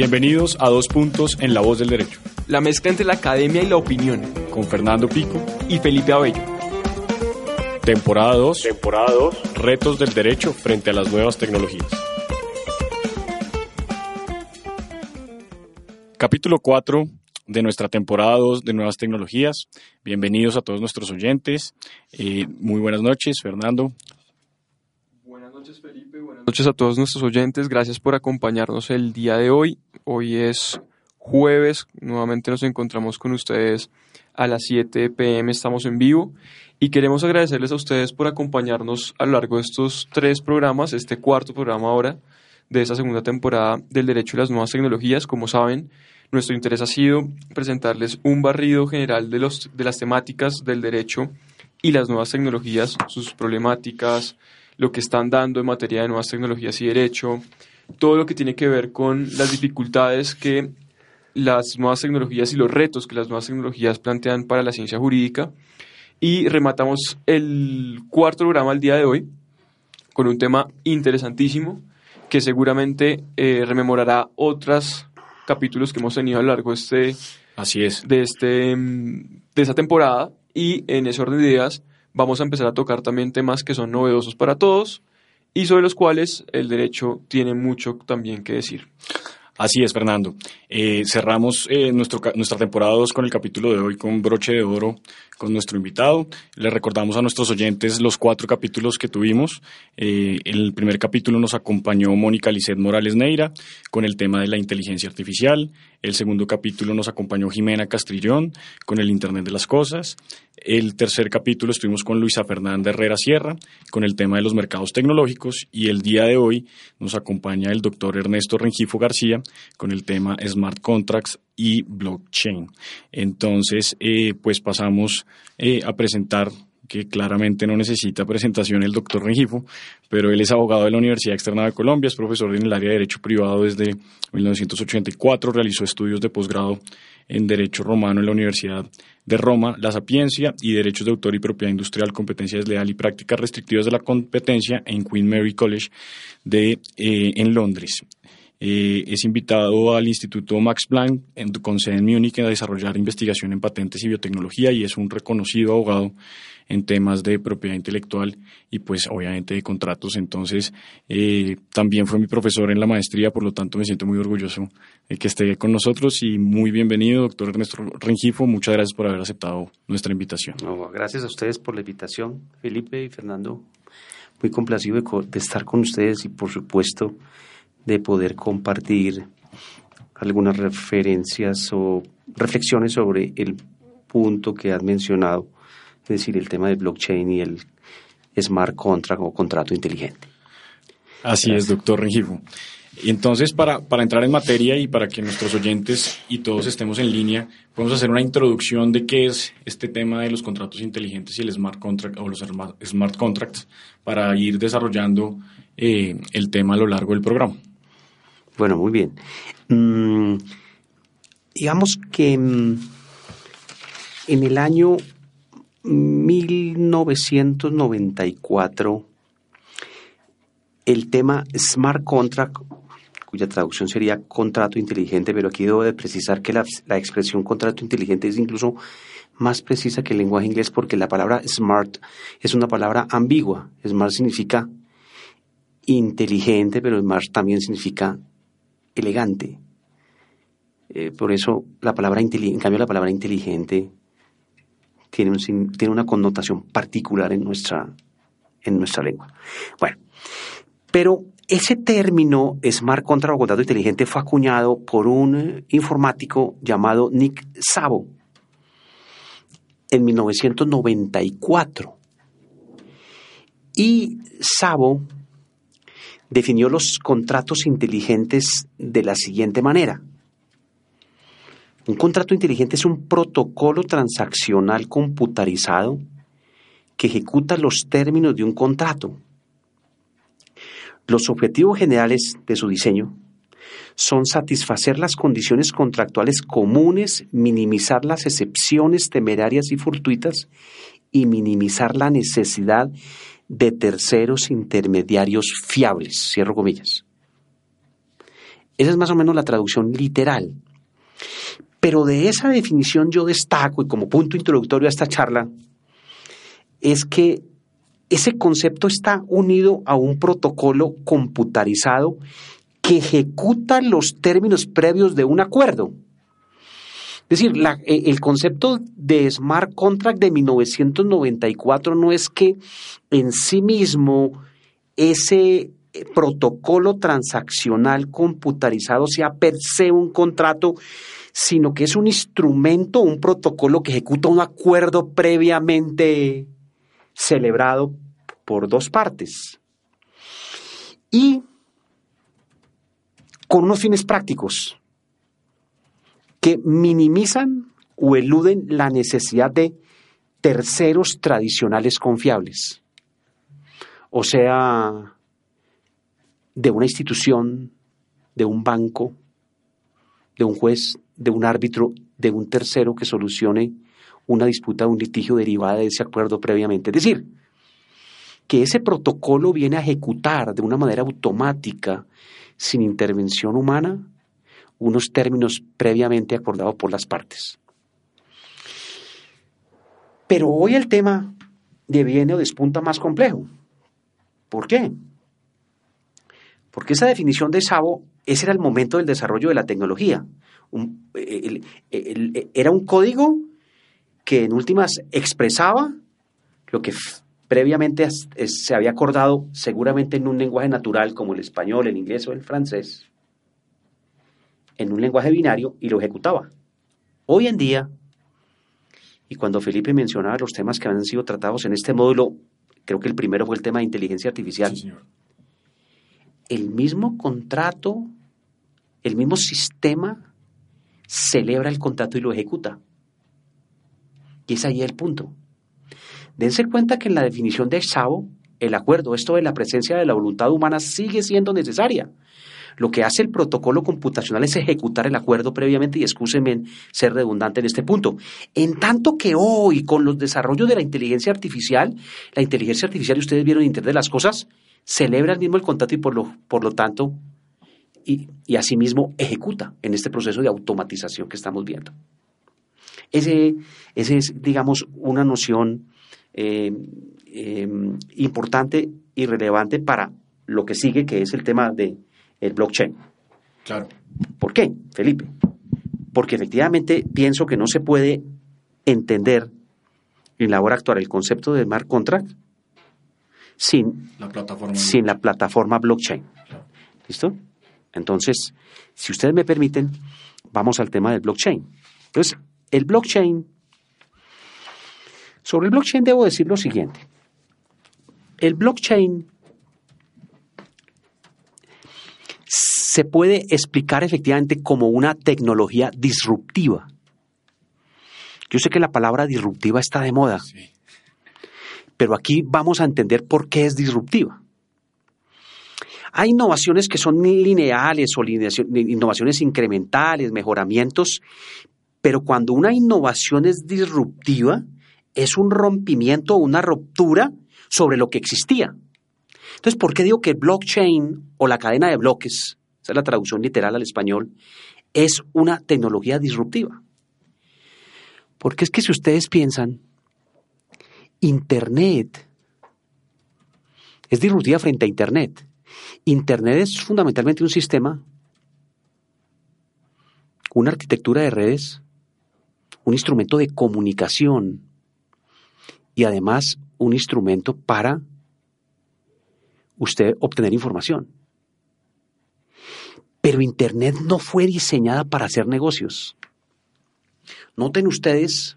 Bienvenidos a Dos Puntos en La Voz del Derecho. La mezcla entre la academia y la opinión. Con Fernando Pico y Felipe Abello. Temporada 2. Temporada 2. Retos del derecho frente a las nuevas tecnologías. Capítulo 4 de nuestra temporada 2 de Nuevas Tecnologías. Bienvenidos a todos nuestros oyentes. Eh, muy buenas noches, Fernando. Buenas noches, Felipe. Buenas noches a todos nuestros oyentes. Gracias por acompañarnos el día de hoy. Hoy es jueves. Nuevamente nos encontramos con ustedes a las 7 pm. Estamos en vivo. Y queremos agradecerles a ustedes por acompañarnos a lo largo de estos tres programas, este cuarto programa ahora de esta segunda temporada del Derecho y las Nuevas Tecnologías. Como saben, nuestro interés ha sido presentarles un barrido general de, los, de las temáticas del derecho y las nuevas tecnologías, sus problemáticas, lo que están dando en materia de nuevas tecnologías y derecho, todo lo que tiene que ver con las dificultades que las nuevas tecnologías y los retos que las nuevas tecnologías plantean para la ciencia jurídica. Y rematamos el cuarto programa al día de hoy con un tema interesantísimo que seguramente eh, rememorará otros capítulos que hemos tenido a lo largo de este, Así es. de este mm, de esta temporada y en ese orden de ideas vamos a empezar a tocar también temas que son novedosos para todos y sobre los cuales el derecho tiene mucho también que decir. Así es, Fernando. Eh, cerramos eh, nuestro, nuestra temporada 2 con el capítulo de hoy con broche de oro con nuestro invitado. Le recordamos a nuestros oyentes los cuatro capítulos que tuvimos. Eh, el primer capítulo nos acompañó Mónica Lisset Morales Neira con el tema de la inteligencia artificial. El segundo capítulo nos acompañó Jimena Castrillón con el Internet de las Cosas. El tercer capítulo estuvimos con Luisa Fernanda Herrera Sierra con el tema de los mercados tecnológicos y el día de hoy nos acompaña el doctor Ernesto Rengifo García con el tema Smart Contracts y blockchain. Entonces, eh, pues pasamos eh, a presentar que claramente no necesita presentación el doctor Rengifo, pero él es abogado de la Universidad Externa de Colombia, es profesor en el área de Derecho Privado desde 1984, realizó estudios de posgrado en Derecho Romano en la Universidad de Roma, La Sapiencia y Derechos de Autor y Propiedad Industrial, Competencia Desleal y Prácticas Restrictivas de la Competencia en Queen Mary College de, eh, en Londres. Eh, es invitado al Instituto Max Planck en, con sede en Múnich a desarrollar investigación en patentes y biotecnología y es un reconocido abogado en temas de propiedad intelectual y pues obviamente de contratos. Entonces eh, también fue mi profesor en la maestría, por lo tanto me siento muy orgulloso de que esté con nosotros y muy bienvenido, doctor Ernesto Rengifo. Muchas gracias por haber aceptado nuestra invitación. Gracias a ustedes por la invitación, Felipe y Fernando. Muy complacido de estar con ustedes y por supuesto de poder compartir algunas referencias o reflexiones sobre el punto que has mencionado, es decir, el tema del blockchain y el smart contract o contrato inteligente. Así es, doctor Rengifo. Y entonces, para, para entrar en materia y para que nuestros oyentes y todos estemos en línea, podemos hacer una introducción de qué es este tema de los contratos inteligentes y el smart contract o los smart contracts para ir desarrollando eh, el tema a lo largo del programa. Bueno, muy bien. Mm, digamos que mm, en el año 1994 el tema smart contract, cuya traducción sería contrato inteligente, pero aquí debo de precisar que la, la expresión contrato inteligente es incluso más precisa que el lenguaje inglés porque la palabra smart es una palabra ambigua. Smart significa inteligente, pero smart también significa elegante. Eh, por eso la palabra en cambio la palabra inteligente tiene, un, tiene una connotación particular en nuestra, en nuestra lengua. Bueno, pero ese término smart contra o contrato inteligente fue acuñado por un informático llamado Nick Szabo en 1994. Y Sabo definió los contratos inteligentes de la siguiente manera. Un contrato inteligente es un protocolo transaccional computarizado que ejecuta los términos de un contrato. Los objetivos generales de su diseño son satisfacer las condiciones contractuales comunes, minimizar las excepciones temerarias y fortuitas y minimizar la necesidad de terceros intermediarios fiables, cierro comillas. Esa es más o menos la traducción literal. Pero de esa definición yo destaco, y como punto introductorio a esta charla, es que ese concepto está unido a un protocolo computarizado que ejecuta los términos previos de un acuerdo. Es decir, eh, el concepto de smart contract de 1994 no es que en sí mismo ese eh, protocolo transaccional computarizado sea per se un contrato, sino que es un instrumento, un protocolo que ejecuta un acuerdo previamente celebrado por dos partes. Y con unos fines prácticos que minimizan o eluden la necesidad de terceros tradicionales confiables, o sea, de una institución, de un banco, de un juez, de un árbitro, de un tercero que solucione una disputa o un litigio derivada de ese acuerdo previamente. Es decir, que ese protocolo viene a ejecutar de una manera automática, sin intervención humana, unos términos previamente acordados por las partes. Pero hoy el tema deviene o despunta más complejo. ¿Por qué? Porque esa definición de Sabo, ese era el momento del desarrollo de la tecnología. era un código que en últimas expresaba lo que previamente se había acordado seguramente en un lenguaje natural como el español, el inglés o el francés, en un lenguaje binario y lo ejecutaba. Hoy en día, y cuando Felipe mencionaba los temas que han sido tratados en este módulo, creo que el primero fue el tema de inteligencia artificial, el mismo contrato, el mismo sistema celebra el contrato y lo ejecuta. Y es ahí el punto. Dense cuenta que en la definición de Sabo, el acuerdo, esto de la presencia de la voluntad humana sigue siendo necesaria. Lo que hace el protocolo computacional es ejecutar el acuerdo previamente y excúsenme ser redundante en este punto. En tanto que hoy, con los desarrollos de la inteligencia artificial, la inteligencia artificial, y ustedes vieron en Internet de las cosas, celebra el mismo el contrato y por lo, por lo tanto, y, y asimismo ejecuta en este proceso de automatización que estamos viendo. Ese, ese es, digamos, una noción eh, eh, importante y relevante para lo que sigue, que es el tema del el blockchain. Claro. ¿Por qué, Felipe? Porque efectivamente pienso que no se puede entender en la hora actual el concepto de smart contract sin la plataforma, sin la plataforma blockchain. ¿Listo? Entonces, si ustedes me permiten, vamos al tema del blockchain. Entonces, el blockchain sobre el blockchain debo decir lo siguiente. El blockchain se puede explicar efectivamente como una tecnología disruptiva. Yo sé que la palabra disruptiva está de moda, pero aquí vamos a entender por qué es disruptiva. Hay innovaciones que son lineales o innovaciones incrementales, mejoramientos, pero cuando una innovación es disruptiva, es un rompimiento o una ruptura sobre lo que existía. Entonces, ¿por qué digo que blockchain o la cadena de bloques, la traducción literal al español, es una tecnología disruptiva? Porque es que si ustedes piensan, Internet es disruptiva frente a Internet. Internet es fundamentalmente un sistema, una arquitectura de redes, un instrumento de comunicación, y además un instrumento para usted obtener información. Pero Internet no fue diseñada para hacer negocios. Noten ustedes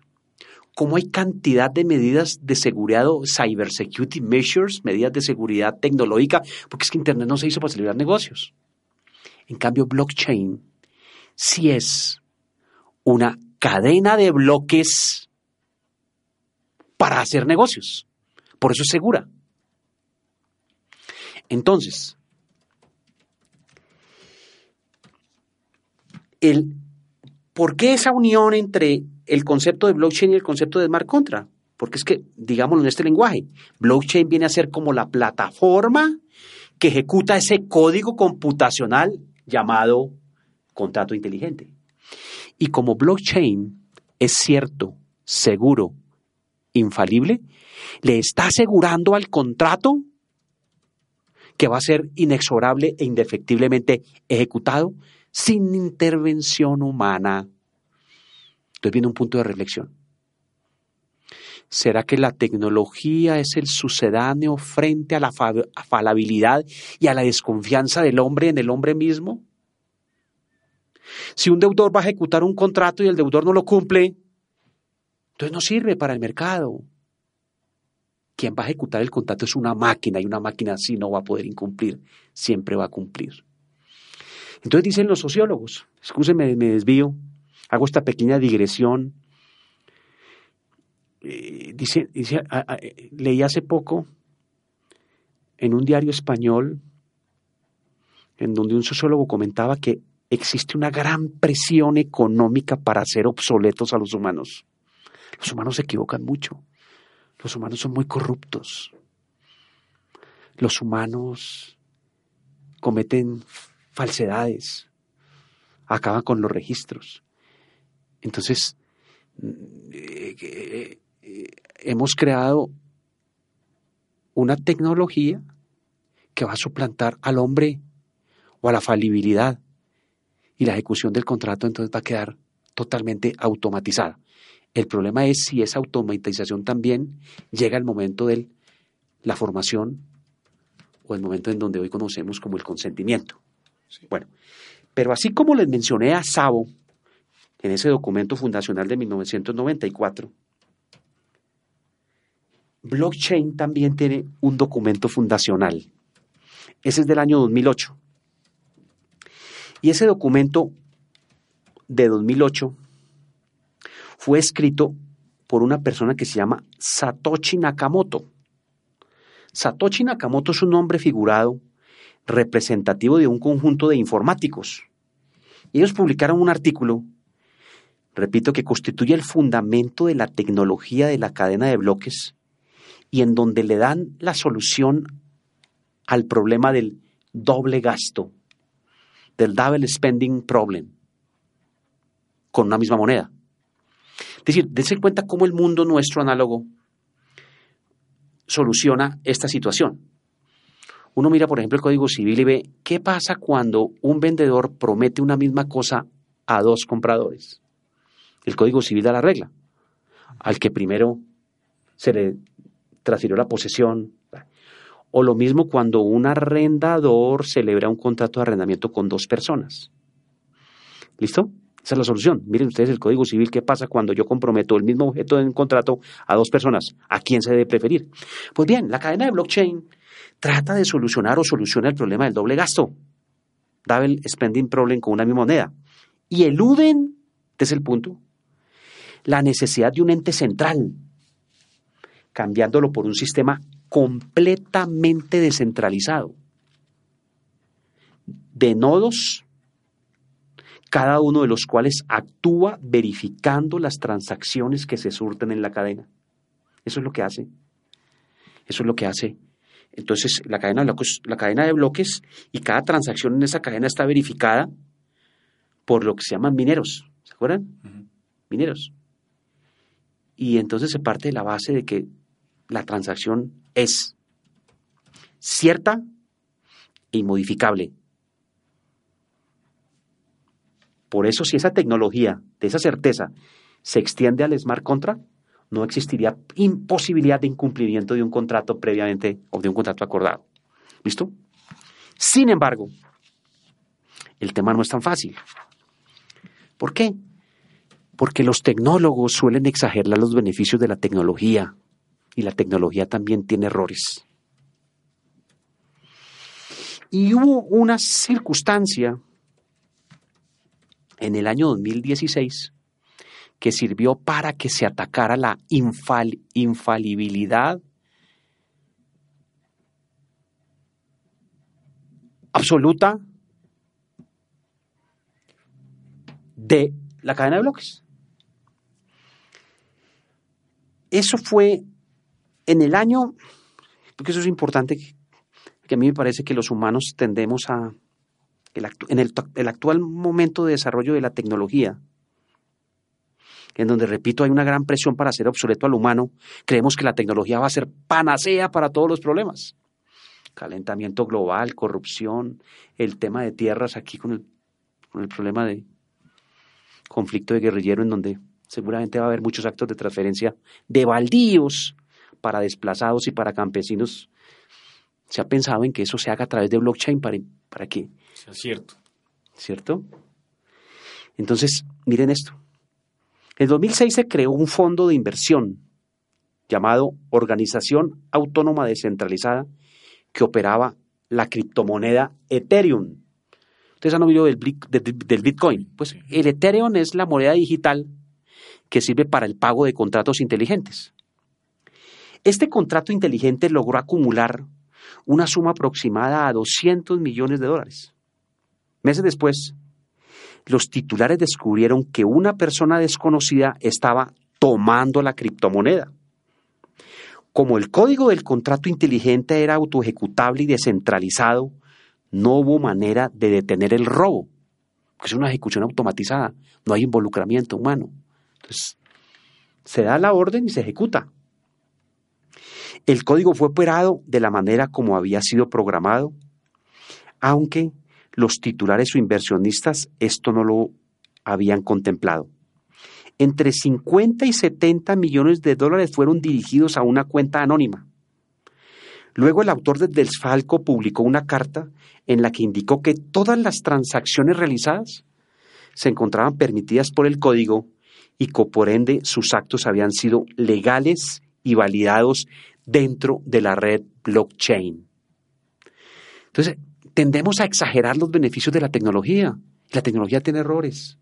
cómo hay cantidad de medidas de seguridad o cybersecurity measures, medidas de seguridad tecnológica, porque es que Internet no se hizo para celebrar negocios. En cambio, blockchain sí es una cadena de bloques para hacer negocios. Por eso es segura. Entonces, el, ¿por qué esa unión entre el concepto de blockchain y el concepto de smart contract? Porque es que, digámoslo en este lenguaje, blockchain viene a ser como la plataforma que ejecuta ese código computacional llamado contrato inteligente. Y como blockchain es cierto, seguro, infalible, le está asegurando al contrato que va a ser inexorable e indefectiblemente ejecutado sin intervención humana. Entonces viene un punto de reflexión. ¿Será que la tecnología es el sucedáneo frente a la falabilidad y a la desconfianza del hombre en el hombre mismo? Si un deudor va a ejecutar un contrato y el deudor no lo cumple, entonces no sirve para el mercado. Quien va a ejecutar el contrato es una máquina y una máquina así no va a poder incumplir, siempre va a cumplir. Entonces dicen los sociólogos, escúcheme, me desvío, hago esta pequeña digresión. Eh, leí hace poco en un diario español en donde un sociólogo comentaba que existe una gran presión económica para hacer obsoletos a los humanos. Los humanos se equivocan mucho. Los humanos son muy corruptos. Los humanos cometen falsedades, acaban con los registros. Entonces, eh, hemos creado una tecnología que va a suplantar al hombre o a la falibilidad y la ejecución del contrato entonces va a quedar totalmente automatizada. El problema es si esa automatización también llega al momento de la formación o el momento en donde hoy conocemos como el consentimiento. Bueno, pero así como les mencioné a Sabo en ese documento fundacional de 1994, blockchain también tiene un documento fundacional. Ese es del año 2008. Y ese documento de 2008 fue escrito por una persona que se llama Satoshi Nakamoto. Satoshi Nakamoto es un nombre figurado representativo de un conjunto de informáticos. Ellos publicaron un artículo, repito, que constituye el fundamento de la tecnología de la cadena de bloques y en donde le dan la solución al problema del doble gasto del double spending problem con una misma moneda. Es decir, dense cuenta cómo el mundo nuestro análogo soluciona esta situación. Uno mira, por ejemplo, el Código Civil y ve qué pasa cuando un vendedor promete una misma cosa a dos compradores. El Código Civil da la regla. Al que primero se le transfirió la posesión, o lo mismo cuando un arrendador celebra un contrato de arrendamiento con dos personas. ¿Listo? Esa es la solución. Miren ustedes el Código Civil, ¿qué pasa cuando yo comprometo el mismo objeto en un contrato a dos personas? ¿A quién se debe preferir? Pues bien, la cadena de blockchain trata de solucionar o soluciona el problema del doble gasto. Double spending problem con una misma moneda. Y eluden, este es el punto, la necesidad de un ente central, cambiándolo por un sistema completamente descentralizado, de nodos, cada uno de los cuales actúa verificando las transacciones que se surten en la cadena. Eso es lo que hace. Eso es lo que hace. Entonces, la cadena de bloques, la cadena de bloques y cada transacción en esa cadena está verificada por lo que se llaman mineros. ¿Se acuerdan? Mineros. Y entonces se parte de la base de que la transacción es cierta e inmodificable. Por eso, si esa tecnología de esa certeza se extiende al smart contract, no existiría imposibilidad de incumplimiento de un contrato previamente o de un contrato acordado. ¿Listo? Sin embargo, el tema no es tan fácil. ¿Por qué? Porque los tecnólogos suelen exagerar los beneficios de la tecnología y la tecnología también tiene errores. Y hubo una circunstancia en el año 2016 que sirvió para que se atacara la infalibilidad absoluta de la cadena de bloques. Eso fue en el año, porque eso es importante, que a mí me parece que los humanos tendemos a, en el, actual momento de desarrollo de la tecnología, en donde, repito, hay una gran presión para hacer obsoleto al humano, creemos que la tecnología va a ser panacea para todos los problemas. Calentamiento global, corrupción, el tema de tierras aquí con el, con el problema de conflicto de guerrillero en donde seguramente va a haber muchos actos de transferencia de baldíos para desplazados y para campesinos. Se ha pensado en que eso se haga a través de blockchain para, para que... Sea cierto. ¿Cierto? Entonces, miren esto. En 2006 se creó un fondo de inversión llamado Organización Autónoma Descentralizada que operaba la criptomoneda Ethereum. Ustedes han oído del, del Bitcoin. Pues el Ethereum es la moneda digital que sirve para el pago de contratos inteligentes. Este contrato inteligente logró acumular una suma aproximada a 200 millones de dólares. Meses después, los titulares descubrieron que una persona desconocida estaba tomando la criptomoneda. Como el código del contrato inteligente era autoejecutable y descentralizado, no hubo manera de detener el robo, es una ejecución automatizada, no hay involucramiento humano. Entonces, se da la orden y se ejecuta. El código fue operado de la manera como había sido programado, aunque los titulares o inversionistas esto no lo habían contemplado. Entre 50 y 70 millones de dólares fueron dirigidos a una cuenta anónima. Luego el autor de Desfalco publicó una carta en la que indicó que todas las transacciones realizadas se encontraban permitidas por el código y que por ende sus actos habían sido legales y validados dentro de la red blockchain. Entonces, tendemos a exagerar los beneficios de la tecnología. La tecnología tiene errores.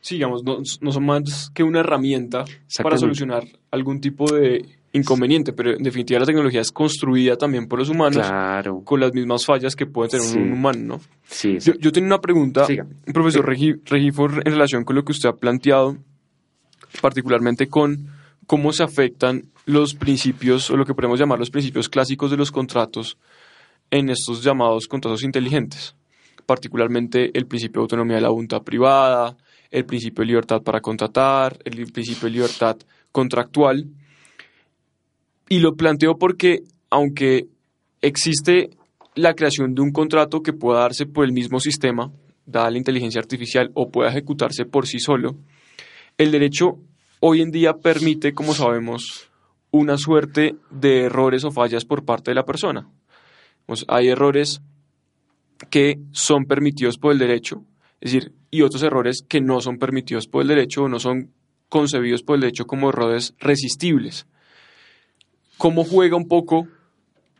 Sí, digamos, no, son más que una herramienta para solucionar algún tipo de inconveniente, pero en definitiva la tecnología es construida también por los humanos con las mismas fallas que puede tener un humano, ¿no? Sí, yo, yo, tengo una pregunta, profesor Regifor, en relación con lo que usted ha planteado, particularmente con cómo se afectan los principios, o lo que podemos llamar los principios clásicos de los contratos, en estos llamados contratos inteligentes, particularmente el principio de autonomía de la voluntad privada, el principio de libertad para contratar, el principio de libertad contractual. Y lo planteo porque, aunque existe la creación de un contrato que pueda darse por el mismo sistema, dada la inteligencia artificial, o pueda ejecutarse por sí solo, el derecho hoy en día permite, como sabemos, una suerte de errores o fallas por parte de la persona. Hay errores que son permitidos por el derecho, es decir, y otros errores que no son permitidos por el derecho o no son concebidos por el derecho como errores resistibles. ¿Cómo juega un poco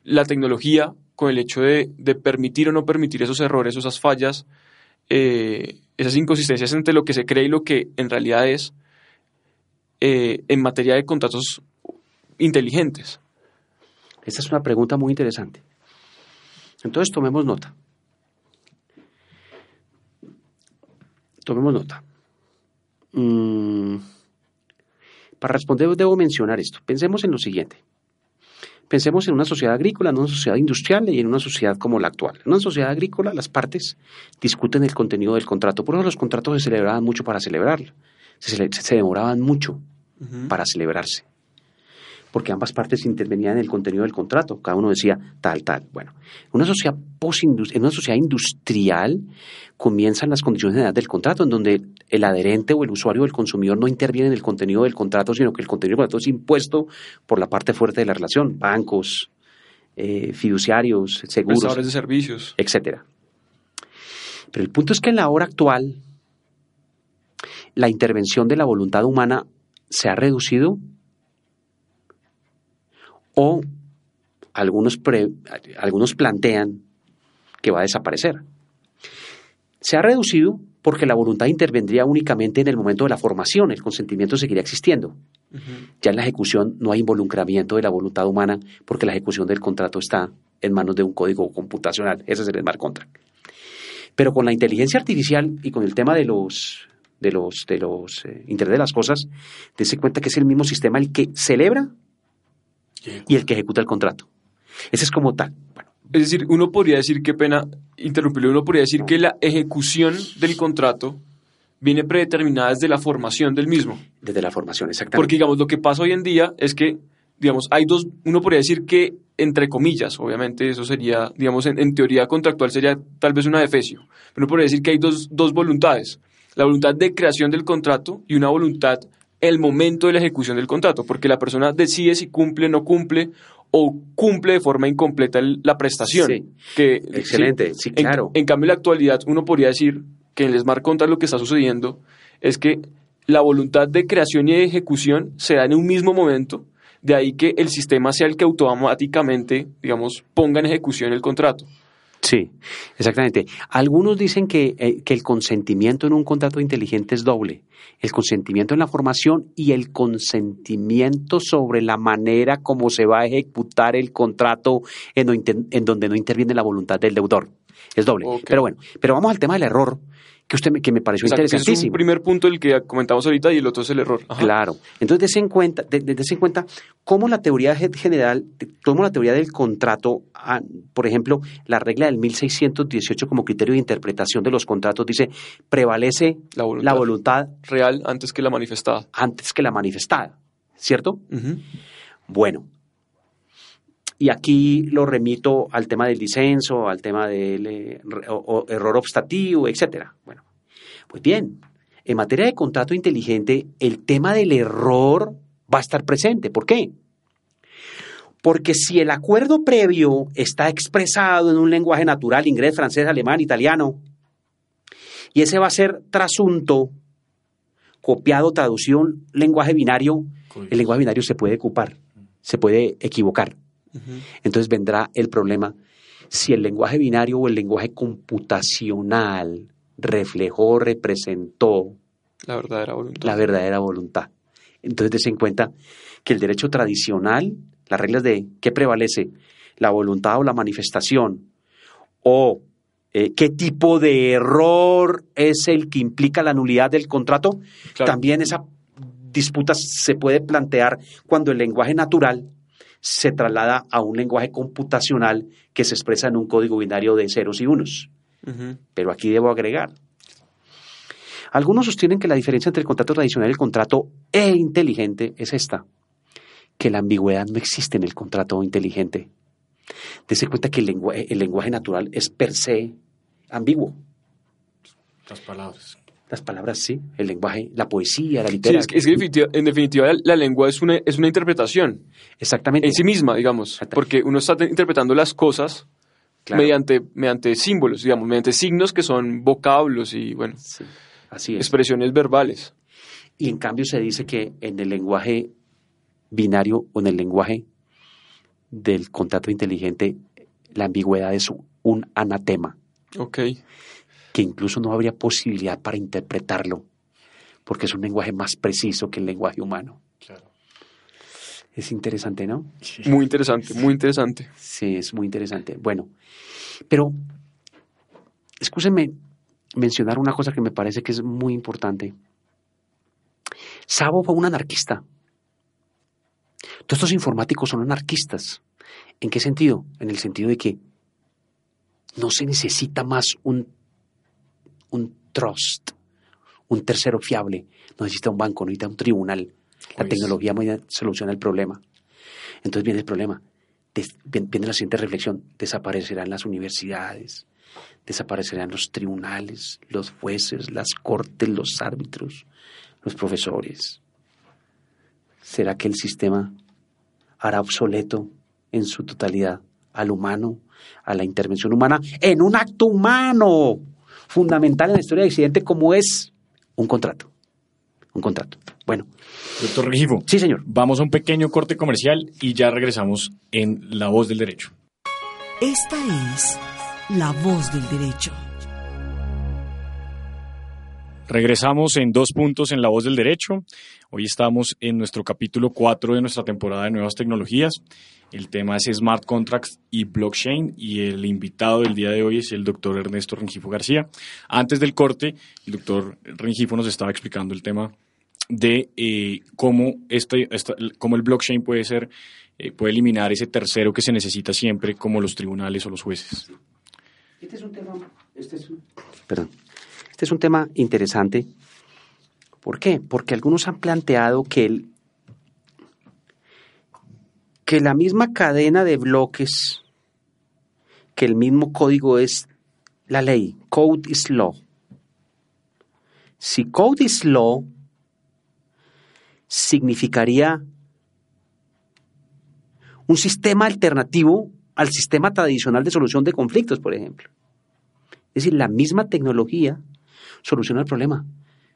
la tecnología con el hecho de, permitir o no permitir esos errores, esas fallas, eh, esas inconsistencias entre lo que se cree y lo que en realidad es eh, en materia de contratos inteligentes? Esta es una pregunta muy interesante. Entonces tomemos nota. Tomemos nota. Mm, para responder debo mencionar esto. Pensemos en lo siguiente. Pensemos en una sociedad agrícola, en una sociedad industrial y en una sociedad como la actual. En una sociedad agrícola las partes discuten el contenido del contrato. Por eso los contratos se celebraban mucho para celebrarlo. Se, demoraban mucho para celebrarse porque ambas partes intervenían en el contenido del contrato. Cada uno decía tal, tal. Bueno, en una sociedad, en una sociedad industrial comienzan las condiciones de edad del contrato, en donde el adherente o el usuario o el consumidor no interviene en el contenido del contrato, sino que el contenido del contrato es impuesto por la parte fuerte de la relación, bancos, eh, fiduciarios, seguros. de servicios. Etcétera. Pero el punto es que en la hora actual, la intervención de la voluntad humana se ha reducido o algunos, algunos plantean que va a desaparecer. Se ha reducido porque la voluntad intervendría únicamente en el momento de la formación, el consentimiento seguiría existiendo. Ya en la ejecución no hay involucramiento de la voluntad humana porque la ejecución del contrato está en manos de un código computacional. Ese es el smart contract. Pero con la inteligencia artificial y con el tema de los de los de los eh, Internet de las cosas, dése cuenta que es el mismo sistema el que celebra y el que ejecuta el contrato. Ese es como tal. Es decir, uno podría decir, qué pena interrumpirlo, uno podría decir que la ejecución del contrato viene predeterminada desde la formación del mismo. Desde la formación, exactamente. Porque, digamos, lo que pasa hoy en día es que, digamos, hay dos, uno podría decir que, entre comillas, obviamente eso sería, digamos, en, teoría contractual sería tal vez una defecio, pero uno podría decir que hay dos, dos voluntades, la voluntad de creación del contrato y una voluntad el momento de la ejecución del contrato, porque la persona decide si cumple o no cumple o cumple de forma incompleta la prestación. Sí. Que, Excelente, sí, claro. En, cambio, en la actualidad uno podría decir que en el smart contract lo que está sucediendo es que la voluntad de creación y de ejecución se da en un mismo momento, de ahí que el sistema sea el que automáticamente, digamos, ponga en ejecución el contrato. Sí, exactamente. Algunos dicen que, eh, que, el consentimiento en un contrato inteligente es doble. El consentimiento en la formación y el consentimiento sobre la manera como se va a ejecutar el contrato en, en donde no interviene la voluntad del deudor. Es doble. Pero bueno, pero vamos al tema del error, que usted me, que me pareció interesantísimo. es un primer punto el que comentamos ahorita y el otro es el error. Claro. Entonces, dése en cuenta, de, en cuenta cómo la teoría general, cómo la teoría del contrato, ah, por ejemplo, la regla del 1618 como criterio de interpretación de los contratos dice prevalece la voluntad, real antes que la manifestada. Antes que la manifestada, ¿cierto? Bueno, y aquí lo remito al tema del disenso, al tema del eh, error obstativo, etcétera. Bueno, pues bien, en materia de contrato inteligente, el tema del error va a estar presente. ¿Por qué? Porque si el acuerdo previo está expresado en un lenguaje natural, inglés, francés, alemán, italiano, y ese va a ser trasunto, copiado, traducción, lenguaje binario, el lenguaje binario se puede ocupar, se puede equivocar. Entonces vendrá el problema si el lenguaje binario o el lenguaje computacional reflejó, representó la verdadera voluntad. La verdadera voluntad. Entonces, se en cuenta que el derecho tradicional, las reglas de qué prevalece, la voluntad o la manifestación, o eh, qué tipo de error es el que implica la nulidad del contrato, también esa disputa se puede plantear cuando el lenguaje natural se traslada a un lenguaje computacional que se expresa en un código binario de ceros y unos. Pero aquí debo agregar. Algunos sostienen que la diferencia entre el contrato tradicional y el contrato e inteligente es esta, que la ambigüedad no existe en el contrato inteligente. Dese cuenta que el lenguaje, el lenguaje natural es per se ambiguo. Las palabras las palabras sí, el lenguaje, la poesía, la literatura. es que, en definitiva la, lengua es una, es una interpretación. Exactamente. En sí misma, digamos, porque uno está interpretando las cosas mediante, mediante símbolos, digamos, mediante signos que son vocablos y, bueno, así expresiones verbales. Y en cambio se dice que en el lenguaje binario o en el lenguaje del contrato inteligente, la ambigüedad es un anatema. Ok que incluso no habría posibilidad para interpretarlo, porque es un lenguaje más preciso que el lenguaje humano. Claro. Es interesante, ¿no? Muy interesante, muy interesante. Sí, es muy interesante. Bueno, pero escúsenme mencionar una cosa que me parece que es muy importante. Sabo fue un anarquista. Todos estos informáticos son anarquistas. ¿En qué sentido? En el sentido de que no se necesita más un un trust, un tercero fiable. No necesita un banco, no necesita un tribunal. La tecnología soluciona el problema. Entonces viene el problema. Viene la siguiente reflexión. Desaparecerán las universidades, desaparecerán los tribunales, los jueces, las cortes, los árbitros, los profesores. ¿Será que el sistema hará obsoleto en su totalidad al humano, a la intervención humana, en un acto humano? Fundamental en la historia de Occidente como es un contrato. un contrato. Bueno. Doctor Regifo. Sí, señor. Vamos a un pequeño corte comercial y ya regresamos en La Voz del Derecho. Esta es La Voz del Derecho. Regresamos en dos puntos en La Voz del Derecho. Hoy estamos en nuestro capítulo 4 de nuestra temporada de nuevas tecnologías. El tema es Smart Contracts y Blockchain y el invitado del día de hoy es el doctor Ernesto Rengifo García. Antes del corte, el doctor Rengifo nos estaba explicando el tema de eh, cómo, este, cómo el blockchain puede ser, eh, puede eliminar ese tercero que se necesita siempre, como los tribunales o los jueces. Este es un tema, este es perdón, es un tema interesante. ¿Por qué? Porque algunos han planteado que el, que la misma cadena de bloques, que el mismo código es la ley, code is law. Si code is law significaría un sistema alternativo al sistema tradicional de solución de conflictos, por ejemplo. Es decir, la misma tecnología soluciona el problema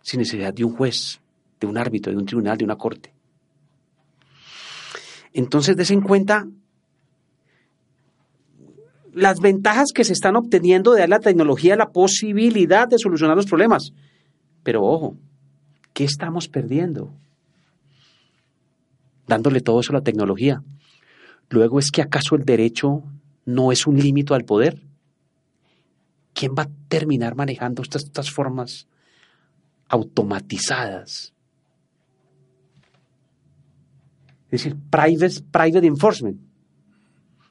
sin necesidad de un juez, de un árbitro, de un tribunal, de una corte. Entonces, des en cuenta las ventajas que se están obteniendo de la tecnología la posibilidad de solucionar los problemas. Pero ojo, ¿qué estamos perdiendo? Dándole todo eso a la tecnología. Luego, ¿es que acaso el derecho no es un límite al poder? ¿Quién va a terminar manejando estas, formas automatizadas? Es decir, private, private enforcement.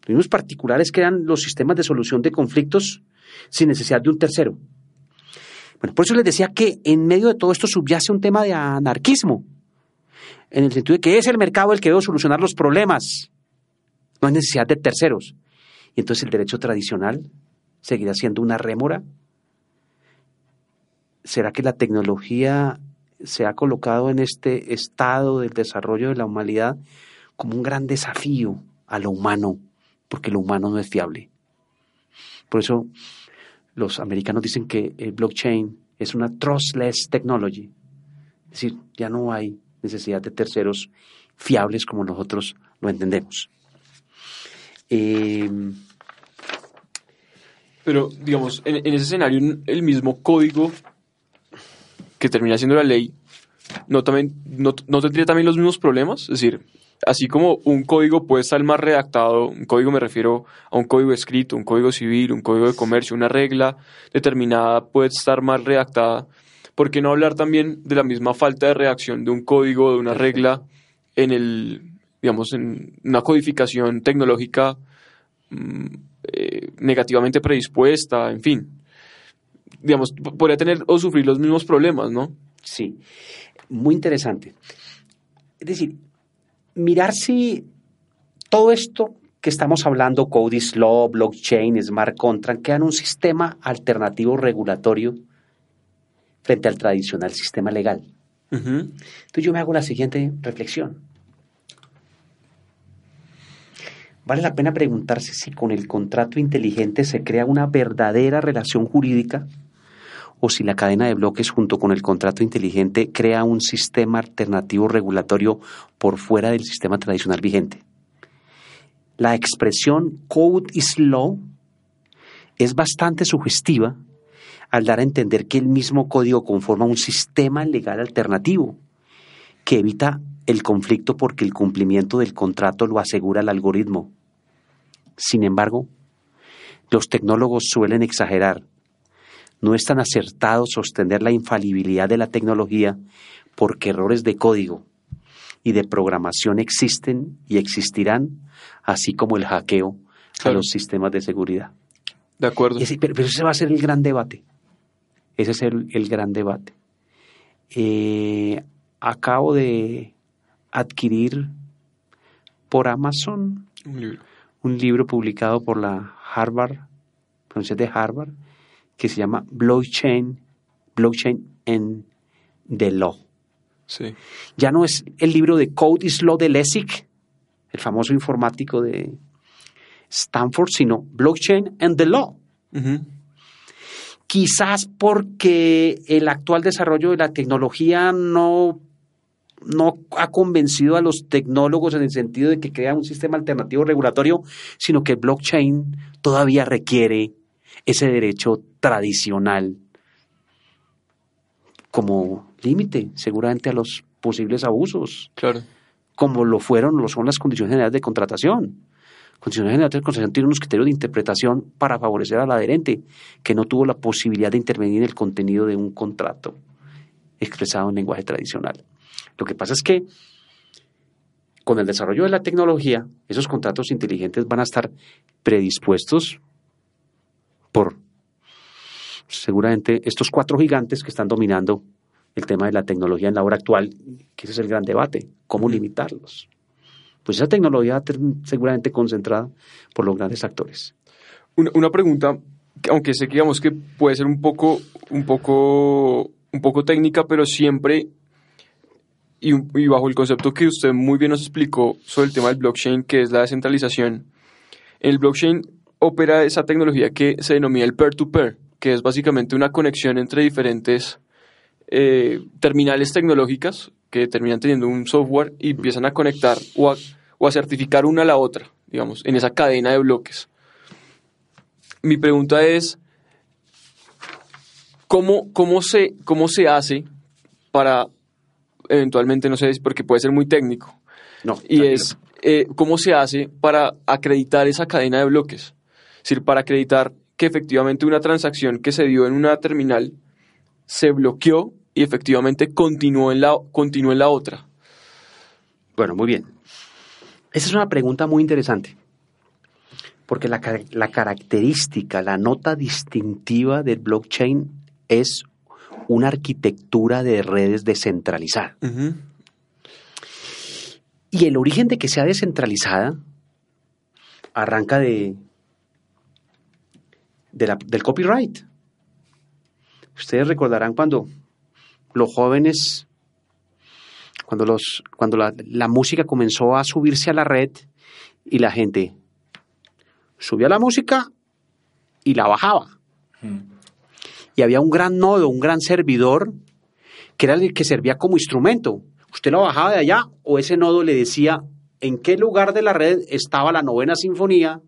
Los mismos particulares crean los sistemas de solución de conflictos sin necesidad de un tercero. Bueno, por eso les decía que en medio de todo esto subyace un tema de anarquismo, en el sentido de que es el mercado el que debe solucionar los problemas, no hay necesidad de terceros. Y entonces el derecho tradicional seguirá siendo una rémora. ¿Será que la tecnología se ha colocado en este estado del desarrollo de la humanidad como un gran desafío a lo humano, porque lo humano no es fiable. Por eso los americanos dicen que el blockchain es una trustless technology, es decir, ya no hay necesidad de terceros fiables como nosotros lo entendemos. Eh, Pero, digamos, en, en ese escenario, el mismo código que termina siendo la ley, ¿no, también, no, tendría también los mismos problemas? Es decir, así como un código puede estar más redactado, un código me refiero a un código escrito, un código civil, un código de comercio, una regla determinada puede estar mal redactada, ¿por qué no hablar también de la misma falta de redacción de un código, de una regla en el, digamos, en una codificación tecnológica mm, eh, negativamente predispuesta, en fin? digamos, podría tener o sufrir los mismos problemas, ¿no? Sí, muy interesante. Es decir, mirar si todo esto que estamos hablando, Codis Law, blockchain, smart contract, quedan un sistema alternativo regulatorio frente al tradicional sistema legal. Entonces yo me hago la siguiente reflexión. Vale la pena preguntarse si con el contrato inteligente se crea una verdadera relación jurídica o si la cadena de bloques junto con el contrato inteligente crea un sistema alternativo regulatorio por fuera del sistema tradicional vigente. La expresión code is law es bastante sugestiva al dar a entender que el mismo código conforma un sistema legal alternativo que evita el conflicto porque el cumplimiento del contrato lo asegura el algoritmo. Sin embargo, los tecnólogos suelen exagerar no es tan acertado sostener la infalibilidad de la tecnología porque errores de código y de programación existen y existirán, así como el hackeo a los sistemas de seguridad. De acuerdo. pero, ese va a ser el gran debate. Ese es el, gran debate. Eh, acabo de adquirir por Amazon un libro, un libro publicado por la Harvard, Universidad de Harvard, que se llama Blockchain, Blockchain en the Law. Sí. Ya no es el libro de Code is Law de Lessig, el famoso informático de Stanford, sino Blockchain and the Law. quizás porque el actual desarrollo de la tecnología no, no ha convencido a los tecnólogos en el sentido de que crea un sistema alternativo regulatorio, sino que el blockchain todavía requiere ese derecho tradicional como límite, seguramente a los posibles abusos. Claro. Como lo fueron, lo son las condiciones generales de contratación. Condiciones generales de contratación tienen unos criterios de interpretación para favorecer al adherente, que no tuvo la posibilidad de intervenir en el contenido de un contrato expresado en lenguaje tradicional. Lo que pasa es que con el desarrollo de la tecnología, esos contratos inteligentes van a estar predispuestos por seguramente estos cuatro gigantes que están dominando el tema de la tecnología en la hora actual, que ese es el gran debate, cómo limitarlos. Pues esa tecnología va a estar seguramente concentrada por los grandes actores. Una, pregunta, aunque sé que digamos que puede ser un poco, un poco, un poco técnica, pero siempre y, bajo el concepto que usted muy bien nos explicó sobre el tema del blockchain, que es la descentralización, en el blockchain opera esa tecnología que se denomina el peer-to-peer, que es básicamente una conexión entre diferentes eh, terminales tecnológicas que terminan teniendo un software y empiezan a conectar o a, certificar una a la otra, digamos, en esa cadena de bloques. Mi pregunta es, ¿cómo, cómo, se, cómo se hace para, eventualmente, no sé, porque puede ser muy técnico, no, y es, eh, ¿cómo se hace para acreditar esa cadena de bloques? Es decir, para acreditar que efectivamente una transacción que se dio en una terminal se bloqueó y efectivamente continuó en la, continuó en la otra. Bueno, muy bien. Esa es una pregunta muy interesante, porque la, la característica, la nota distintiva del blockchain es una arquitectura de redes descentralizada. Y el origen de que sea descentralizada arranca de del copyright. Ustedes recordarán cuando los jóvenes, cuando, los, cuando la, música comenzó a subirse a la red y la gente subía la música y la bajaba. Y había un gran nodo, un gran servidor, que era el que servía como instrumento. Usted lo bajaba de allá o ese nodo le decía en qué lugar de la red estaba la novena sinfonía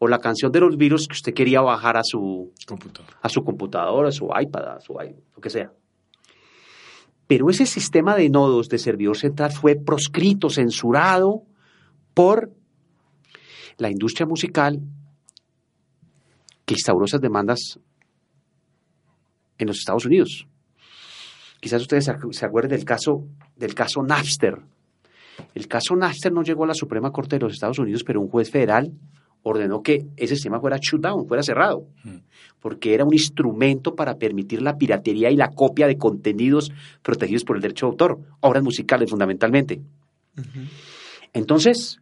o la canción de los virus que usted quería bajar a su, computador. a su computadora, a su iPad, a su iPad, lo que sea. Pero ese sistema de nodos de servidor central fue proscrito, censurado por la industria musical que instauró esas demandas en los Estados Unidos. Quizás ustedes se acuerden del caso, del caso Napster. El caso Napster no llegó a la Suprema Corte de los Estados Unidos, pero un juez federal ordenó que ese sistema fuera shut down, fuera cerrado, mm. porque era un instrumento para permitir la piratería y la copia de contenidos protegidos por el derecho de autor, obras musicales fundamentalmente. Entonces,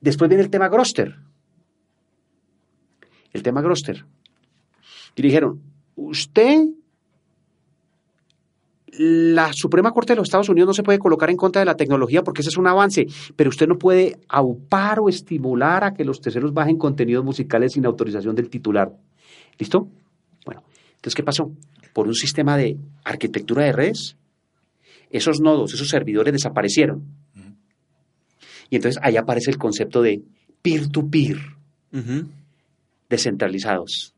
después viene el tema Groster. El tema Groster. Y dijeron, usted la Suprema Corte de los Estados Unidos no se puede colocar en contra de la tecnología porque ese es un avance, pero usted no puede aupar o estimular a que los terceros bajen contenidos musicales sin autorización del titular. ¿Listo? Bueno, entonces, ¿qué pasó? Por un sistema de arquitectura de redes, esos nodos, esos servidores desaparecieron. Y entonces ahí aparece el concepto de peer-to-peer, descentralizados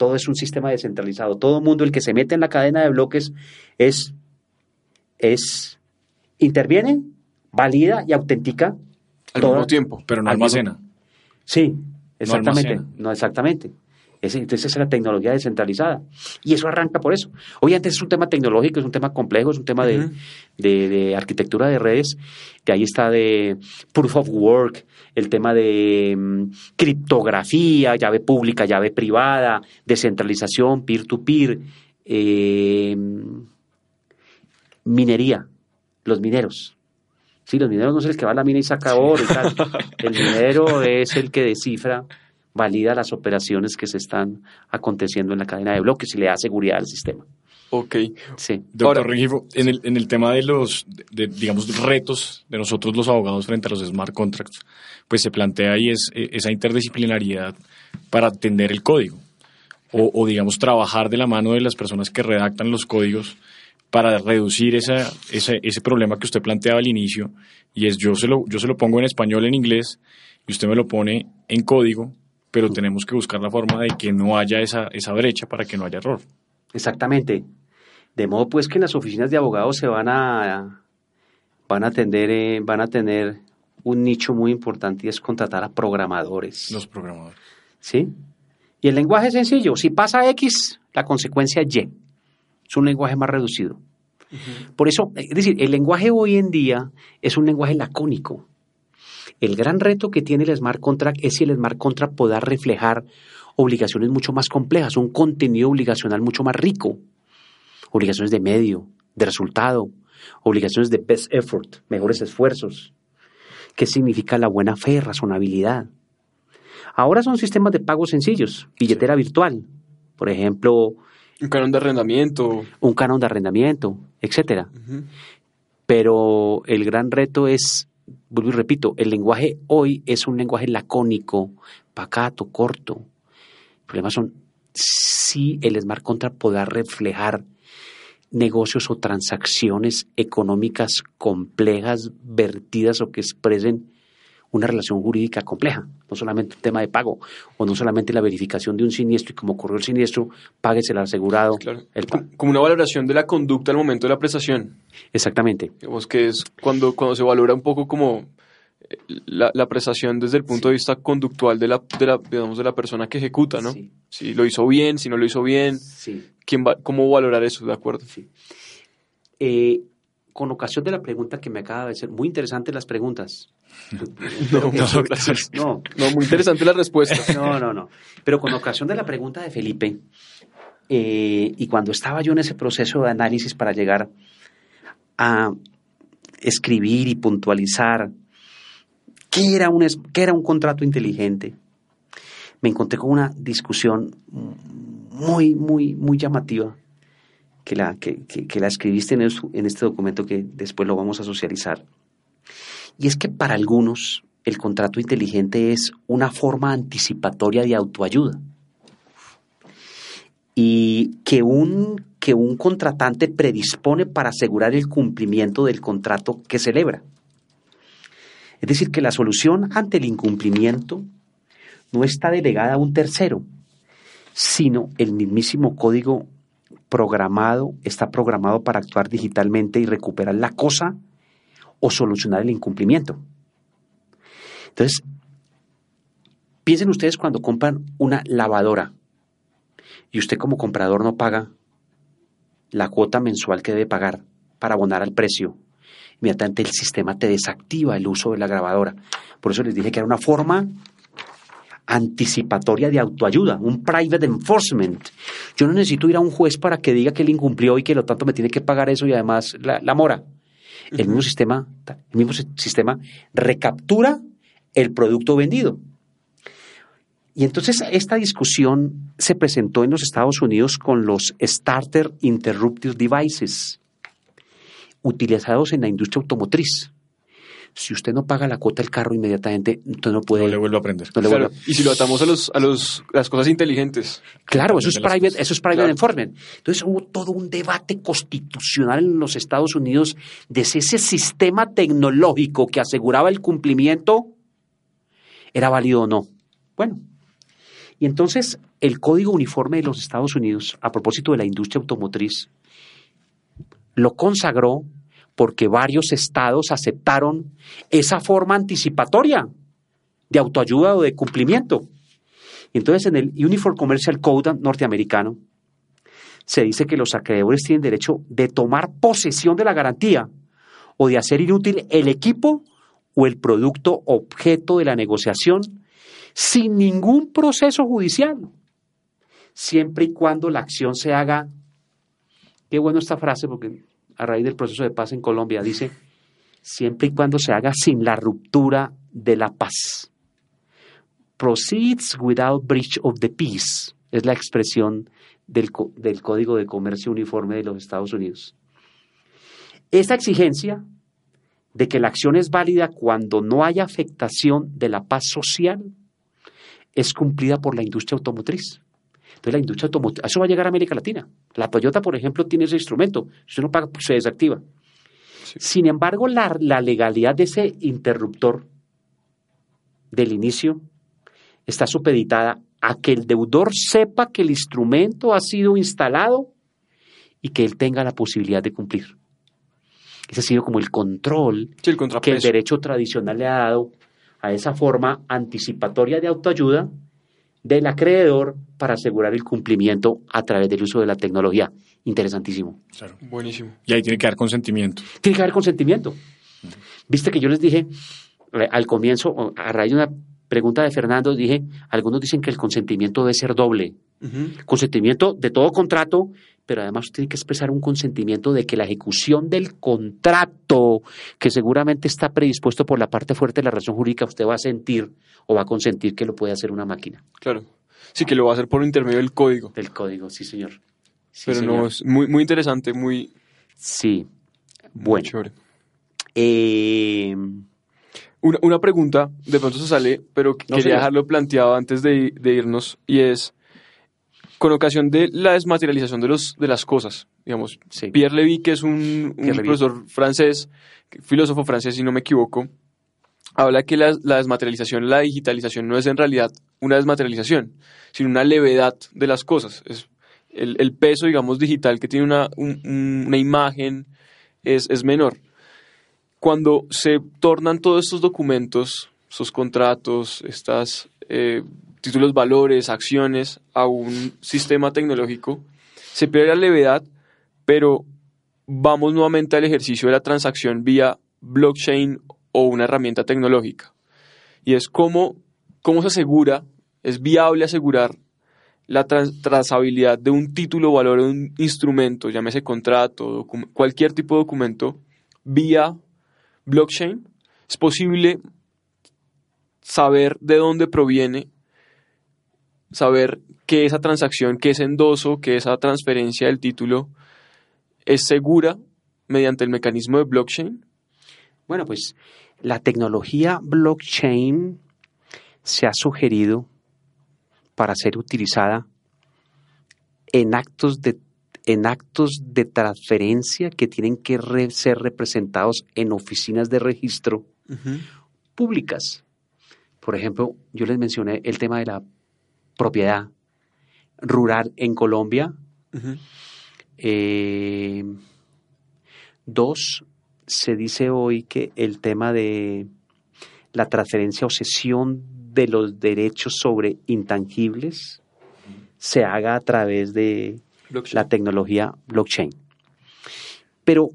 todo es un sistema descentralizado. Todo mundo, el que se mete en la cadena de bloques, es, es interviene, valida y autentica. Al mismo tiempo, pero no almacena. Sí, exactamente. No, exactamente. Entonces esa es la tecnología descentralizada. Y eso arranca por eso. Obviamente es un tema tecnológico, es un tema complejo, es un tema de, de, arquitectura de redes. De ahí está de proof of work, el tema de mm, criptografía, llave pública, llave privada, descentralización, peer-to-peer, eh, minería, los mineros. Sí, los mineros no es el que va a la mina y saca oro y tal. El minero es el que descifra, valida las operaciones que se están aconteciendo en la cadena de bloques y le da seguridad al sistema. Ok. Sí. Doctor Ahora- Rengifo, en el, en el tema de los, de, digamos, retos de nosotros los abogados frente a los smart contracts, pues se plantea ahí es, eh, esa interdisciplinariedad para atender el código. O, o, digamos, trabajar de la mano de las personas que redactan los códigos para reducir esa, ese, ese problema que usted planteaba al inicio, y es yo se, lo, yo se lo pongo en español, en inglés, y usted me lo pone en código, pero tenemos que buscar la forma de que no haya esa, esa brecha para que no haya error. Exactamente. De modo pues que en las oficinas de abogados se van a van a atender, eh, van a tener un nicho muy importante y es contratar a programadores. Los programadores. ¿Sí? Y el lenguaje es sencillo. Si pasa X, la consecuencia es Y. Es un lenguaje más reducido. Por eso, es decir, el lenguaje hoy en día es un lenguaje lacónico. El gran reto que tiene el smart contract es si el smart contract pueda reflejar obligaciones mucho más complejas, un contenido obligacional mucho más rico. Obligaciones de medio, de resultado, obligaciones de best effort, mejores esfuerzos. ¿Qué significa la buena fe, razonabilidad? Ahora son sistemas de pago sencillos, billetera virtual, por ejemplo, Un canon de arrendamiento. un canon de arrendamiento, etcétera. Ujú. Pero el gran reto es, vuelvo y repito, el lenguaje hoy es un lenguaje lacónico, pacato, corto. El problema son si el smart contract podrá reflejar negocios o transacciones económicas complejas, vertidas o que expresen una relación jurídica compleja, no solamente un tema de pago, o no solamente la verificación de un siniestro y como ocurrió el siniestro, páguese el asegurado. Claro. el pa- Como- una valoración de la conducta al momento de la prestación. Exactamente. Digamos que es cuando, cuando se valora un poco como eh, la, la prestación desde el punto de vista conductual de la, de la, digamos, de la persona que ejecuta, ¿no? Sí. Si lo hizo bien, si no lo hizo bien, Sí. ¿quién va, ¿cómo valorar eso? ¿De acuerdo? Sí. Eh, con ocasión de la pregunta que me acaba de hacer, muy interesantes las preguntas. No, no. No, No, muy interesante la respuesta. no, no, no. Pero con ocasión de la pregunta de Felipe, eh, y cuando estaba yo en ese proceso de análisis para llegar a escribir y puntualizar qué era un, qué era un contrato inteligente, me encontré con una discusión muy, muy, muy llamativa que la, que, que- que la escribiste en, es- en este documento que después lo vamos a socializar. Y es que para algunos el contrato inteligente es una forma anticipatoria de autoayuda. Y que un, que un contratante predispone para asegurar el cumplimiento del contrato que celebra. Es decir, que la solución ante el incumplimiento no está delegada a un tercero, sino el mismísimo código programado está programado para actuar digitalmente y recuperar la cosa o solucionar el incumplimiento. Entonces, piensen ustedes cuando compran una lavadora y usted como comprador no paga la cuota mensual que debe pagar para abonar al precio. Inmediatamente el sistema te desactiva el uso de la grabadora. Por eso les dije que era una forma anticipatoria de autoayuda, un private enforcement. Yo no necesito ir a un juez para que diga que él incumplió y que lo tanto me tiene que pagar eso y además la, la mora. El mismo sistema, el mismo si- sistema recaptura el producto vendido. Y entonces esta discusión se presentó en los Estados Unidos con los Starter Interruptive Devices, utilizados en la industria automotriz. Si usted no paga la cuota del carro inmediatamente, usted no puede... No le vuelvo a aprender. no le Claro, vuelve- y si lo atamos a los, a los, las cosas inteligentes. Claro, eso es private, cosas. eso es private Claro. enforcement. Entonces hubo todo un debate constitucional en los Estados Unidos de si ese sistema tecnológico que aseguraba el cumplimiento era válido o no. Bueno, y entonces el Código Uniforme de los Estados Unidos, a propósito de la industria automotriz, lo consagró porque varios estados aceptaron esa forma anticipatoria de autoayuda o de cumplimiento. Entonces en el Uniform Commercial Code norteamericano se dice que los acreedores tienen derecho de tomar posesión de la garantía o de hacer inútil el equipo o el producto objeto de la negociación sin ningún proceso judicial, siempre y cuando la acción se haga, qué bueno esta frase porque a raíz del proceso de paz en Colombia dice, siempre y cuando se haga sin la ruptura de la paz proceeds without breach of the peace, es la expresión del, del Código de Comercio Uniforme de los Estados Unidos. Esta exigencia de que la acción es válida cuando no haya afectación de la paz social es cumplida por la industria automotriz. Entonces la industria automotriz, eso va a llegar a América Latina. La Toyota, por ejemplo, tiene ese instrumento. Si usted no paga, pues se desactiva. Sin embargo, la, la legalidad de ese interruptor del inicio está supeditada a que el deudor sepa que el instrumento ha sido instalado y que él tenga la posibilidad de cumplir. Ese ha sido como el control Sí, el que el derecho tradicional le ha dado a esa forma anticipatoria de autoayuda del acreedor para asegurar el cumplimiento a través del uso de la tecnología. Interesantísimo. Claro. Buenísimo. Y ahí tiene que dar consentimiento. Tiene que haber consentimiento. Viste que yo les dije eh, al comienzo, a raíz de una pregunta de Fernando, dije, algunos dicen que el consentimiento debe ser doble. Consentimiento de todo contrato, pero además tiene que expresar un consentimiento de que la ejecución del contrato, que seguramente está predispuesto por la parte fuerte de la relación jurídica, usted va a sentir o va a consentir que lo puede hacer una máquina Claro. Sí, que lo va a hacer por intermedio del código. del código, sí señor. Sí, Pero señor. no, es muy, muy interesante, muy, Sí. muy Bueno, chévere. eh, Una, una pregunta, de pronto se sale, pero No, quería señor. dejarlo planteado antes de, de irnos, y es, con ocasión de la desmaterialización de, los, de las cosas, digamos, sí. Pierre Levy, que es un, profesor francés, filósofo francés, si no me equivoco, habla que la, la desmaterialización, la digitalización no es en realidad una desmaterialización, sino una levedad de las cosas. Es el, el peso, digamos, digital que tiene una, un- un- una imagen es, es menor. Cuando se tornan todos estos documentos, estos contratos, estas eh, títulos, valores, acciones a un sistema tecnológico, se pierde la levedad, pero vamos nuevamente al ejercicio de la transacción vía blockchain o una herramienta tecnológica. Y es cómo, cómo se asegura, es viable asegurar la tras- trazabilidad de un título valor de un instrumento, llámese contrato, cualquier tipo de documento, vía blockchain. Es posible saber de dónde proviene, saber que esa transacción, que ese endoso, que esa transferencia del título es segura mediante el mecanismo de blockchain. Bueno, pues la tecnología blockchain se ha sugerido para ser utilizada en actos de, en actos de transferencia que tienen que re- ser representados en oficinas de registro públicas. Por ejemplo, yo les mencioné el tema de la propiedad rural en Colombia. Eh, dos, se dice hoy que el tema de la transferencia o cesión de los derechos sobre intangibles se haga a través de Blockchain. la tecnología blockchain. Pero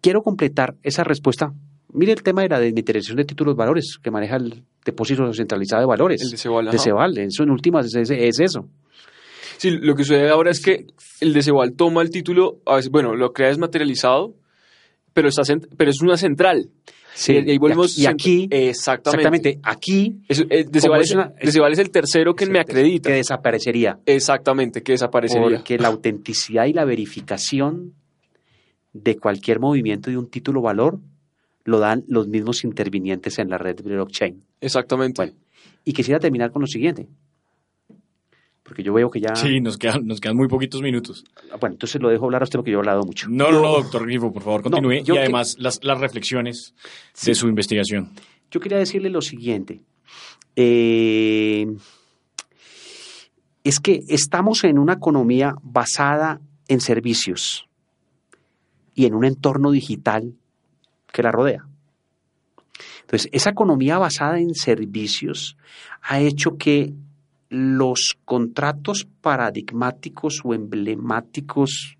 quiero completar esa respuesta. Mire el tema de la desmaterialización de títulos valores que maneja el depósito centralizado de valores. El de Ceval, de ajá. Ceval. Eso en últimas es, es- es eso. Sí, lo que sucede ahora es que el de toma el título, a veces, bueno, lo crea desmaterializado, pero, está pero es una central. Sí, y ahí volvemos y aquí, exactamente. exactamente, aquí Es- eh, es una- es el tercero que me acredita. que desaparecería. Exactamente, que desaparecería. Porque la autenticidad y la verificación de cualquier movimiento de un título valor lo dan los mismos intervinientes en la red blockchain. Exactamente. Bueno, y quisiera terminar con lo siguiente. Porque yo veo que ya... Sí, nos quedan, nos quedan muy poquitos minutos. Bueno, entonces lo dejo hablar a usted porque yo he hablado mucho. No, no, no, doctor Grifo, por favor, continúe. y que- además las, las reflexiones Sí. de su investigación. Yo quería decirle lo siguiente. Eh, es que estamos en una economía basada en servicios y en un entorno digital que la rodea. Entonces, esa economía basada en servicios ha hecho que los contratos paradigmáticos o emblemáticos,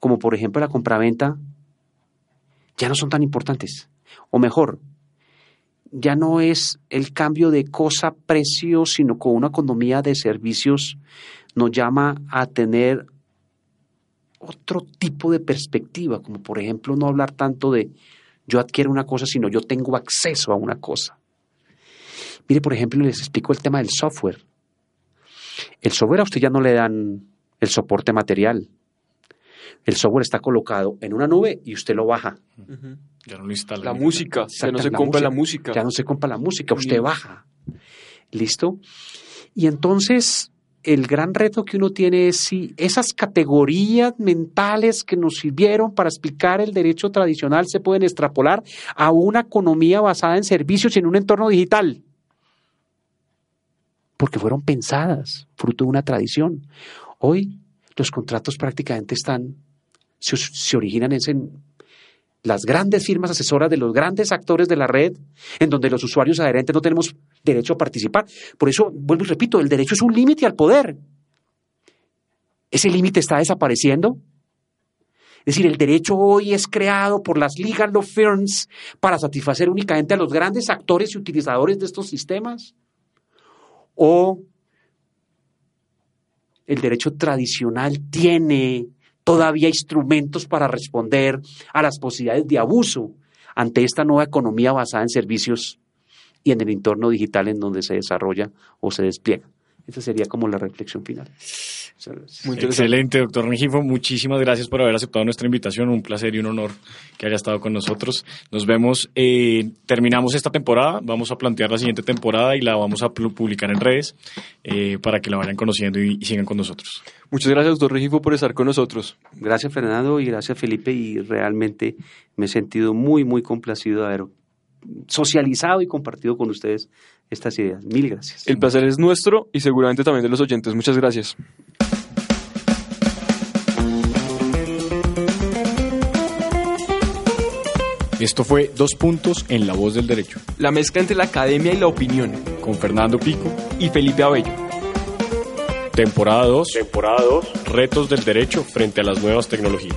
como por ejemplo la compraventa, ya no son tan importantes. O mejor, ya no es el cambio de cosa-precio, sino con una economía de servicios nos llama a tener otro tipo de perspectiva, como por ejemplo no hablar tanto de yo adquiero una cosa, sino yo tengo acceso a una cosa. Mire, por ejemplo, les explico el tema del software. El software a usted ya no le dan el soporte material. El software está colocado en una nube y usted lo baja. Ya no lo instala. La música, ya no se la compra la música. Ya no se compra la música, usted baja. ¿Listo? Y entonces el gran reto que uno tiene es si esas categorías mentales que nos sirvieron para explicar el derecho tradicional se pueden extrapolar a una economía basada en servicios y en un entorno digital. Porque fueron pensadas, fruto de una tradición. Hoy los contratos prácticamente están, se, originan en las grandes firmas asesoras de los grandes actores de la red, en donde los usuarios adherentes no tenemos derecho a participar. Por eso, vuelvo y repito, el derecho es un límite al poder. Ese límite está desapareciendo. Es decir, el derecho hoy es creado por las legal law firms para satisfacer únicamente a los grandes actores y utilizadores de estos sistemas. O el derecho tradicional tiene todavía instrumentos para responder a las posibilidades de abuso ante esta nueva economía basada en servicios y en el entorno digital en donde se desarrolla o se despliega. Esa sería como la reflexión final. Muy. Excelente, doctor Rengifo. Muchísimas gracias por haber aceptado nuestra invitación. Un placer y un honor que haya estado con nosotros. Nos vemos. eh, terminamos esta temporada. Vamos a plantear la siguiente temporada y la vamos a pu- publicar en redes eh, para que la vayan conociendo y, y sigan con nosotros. Muchas gracias, doctor Regifo, por estar con nosotros. Gracias Fernando y gracias Felipe y realmente me he sentido muy, muy complacido de haber socializado y compartido con ustedes estas ideas. Mil gracias. El placer es nuestro y seguramente también de los oyentes. Muchas gracias. Esto fue Dos Puntos en la Voz del Derecho La mezcla entre la academia y la opinión. con Fernando Pico. Y Felipe Abello. Temporada 2. Temporada 2. Retos del derecho frente a las nuevas tecnologías.